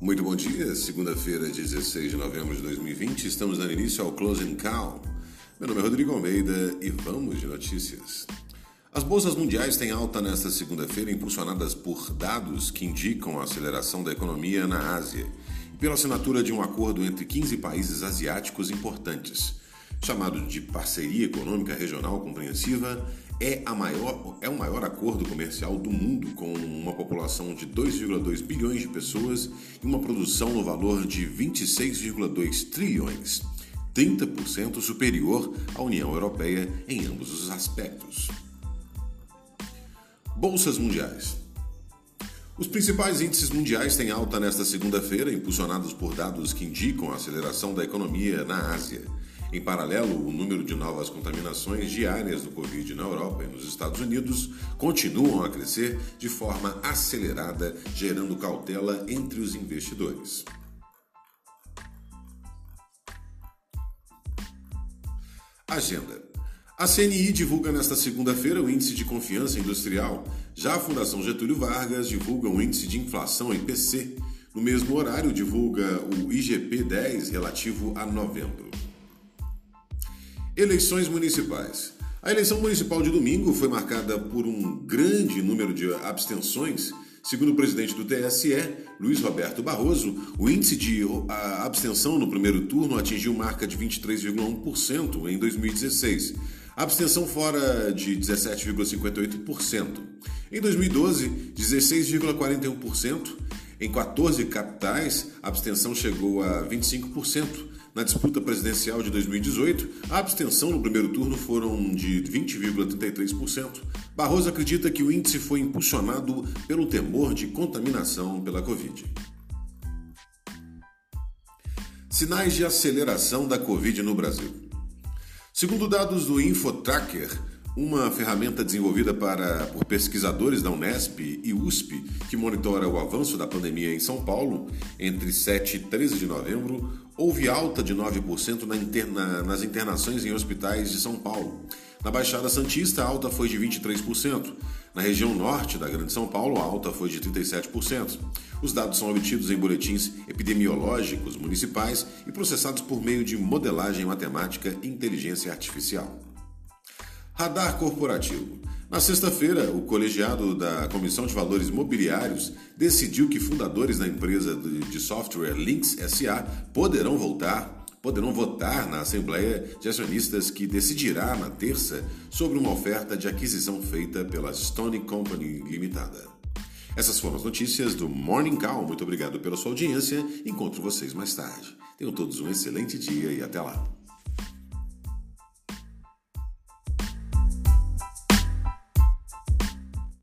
Muito bom dia, segunda-feira, 16 de novembro de 2020. Estamos dando início ao Closing Call. Meu nome é Rodrigo Almeida e vamos de notícias. As bolsas mundiais têm alta nesta segunda-feira, impulsionadas por dados que indicam a aceleração da economia na Ásia e pela assinatura de um acordo entre 15 países asiáticos importantes. Chamado de Parceria Econômica Regional Compreensiva, é, a maior, é o maior acordo comercial do mundo, com uma população de 2,2 bilhões de pessoas e uma produção no valor de 26,2 trilhões, 30% superior à União Europeia em ambos os aspectos. Bolsas mundiais. Os principais índices mundiais têm alta nesta segunda-feira, impulsionados por dados que indicam a aceleração da economia na Ásia. Em paralelo, o número de novas contaminações diárias do Covid na Europa e nos Estados Unidos continuam a crescer de forma acelerada, gerando cautela entre os investidores. Agenda. A CNI divulga nesta segunda-feira o Índice de Confiança Industrial. Já a Fundação Getúlio Vargas divulga o Índice de Inflação IPC. No mesmo horário, divulga o IGP-10 relativo a novembro. Eleições municipais. A eleição municipal de domingo foi marcada por um grande número de abstenções. Segundo o presidente do TSE, Luiz Roberto Barroso, o índice de abstenção no primeiro turno atingiu marca de 23,1% em 2016. A abstenção fora de 17,58%. Em 2012, 16,41%. Em 14 capitais, a abstenção chegou a 25%. Na disputa presidencial de 2018, a abstenção no primeiro turno foram de 20,33%. Barroso acredita que o índice foi impulsionado pelo temor de contaminação pela Covid. Sinais de aceleração da Covid no Brasil. Segundo dados do InfoTracker, uma ferramenta desenvolvida para, por pesquisadores da Unesp e USP que monitora o avanço da pandemia em São Paulo, entre 7 e 13 de novembro, houve alta de 9% na interna, nas internações em hospitais de São Paulo. Na Baixada Santista, a alta foi de 23%. Na região norte da Grande São Paulo, a alta foi de 37%. Os dados são obtidos em boletins epidemiológicos municipais e processados por meio de modelagem matemática e inteligência artificial. Radar corporativo. Na sexta-feira, o colegiado da Comissão de Valores Mobiliários decidiu que fundadores da empresa de software Links SA poderão voltar, poderão votar na Assembleia de Acionistas que decidirá na terça sobre uma oferta de aquisição feita pela Stone Company Limitada. Essas foram as notícias do Morning Call. Muito obrigado pela sua audiência. Encontro vocês mais tarde. Tenham todos um excelente dia e até lá.